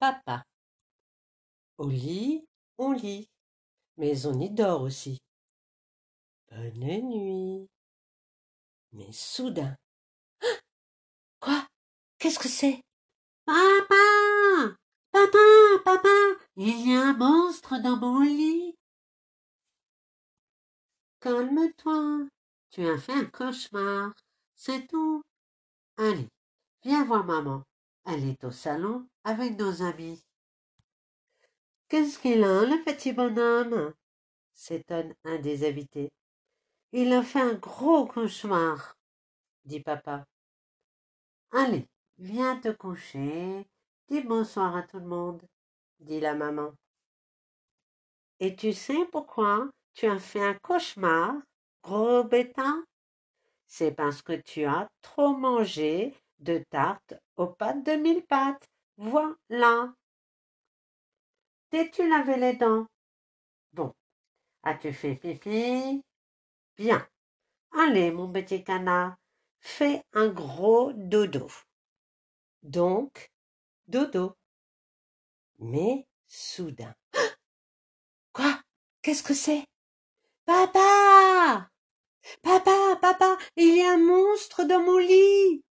Papa. Au lit, on lit, mais on y dort aussi. Bonne nuit. Mais soudain. Quoi? Qu'est-ce que c'est? Papa Papa Papa Il y a un monstre dans mon lit. Calme-toi. Tu as fait un cauchemar. C'est tout. Allez, viens voir maman. Elle est au salon avec nos amis. Qu'est-ce qu'il a, le petit bonhomme? s'étonne un des invités. Il a fait un gros cauchemar, dit papa. Allez, viens te coucher. Dis bonsoir à tout le monde, dit la maman. Et tu sais pourquoi tu as fait un cauchemar, gros bêta? C'est parce que tu as trop mangé de tartes aux pâtes de mille pâtes. Voilà. T'es-tu lavé les dents? Bon. As-tu fait pipi? Bien. Allez, mon petit canard, fais un gros dodo. Donc, dodo. Mais soudain. Quoi? Qu'est-ce que c'est? Papa Papa, papa, il y a un monstre dans mon lit.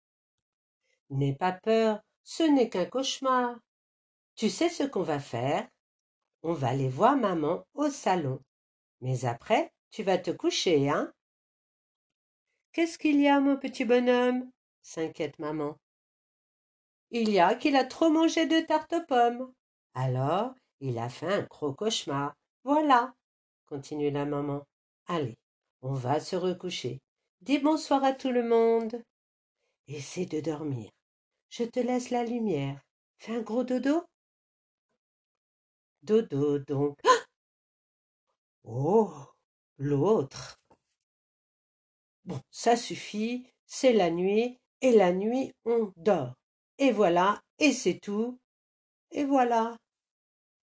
N'aie pas peur, ce n'est qu'un cauchemar. Tu sais ce qu'on va faire? On va aller voir maman au salon. Mais après, tu vas te coucher, hein? Qu'est-ce qu'il y a, mon petit bonhomme? s'inquiète maman. Il y a qu'il a trop mangé de tarte aux pommes. Alors, il a fait un gros cauchemar. Voilà, continue la maman. Allez, on va se recoucher. Dis bonsoir à tout le monde. Essaie de dormir. Je te laisse la lumière. Fais un gros dodo. Dodo, donc. oh, l'autre. Bon, ça suffit, c'est la nuit, et la nuit on dort. Et voilà, et c'est tout, et voilà.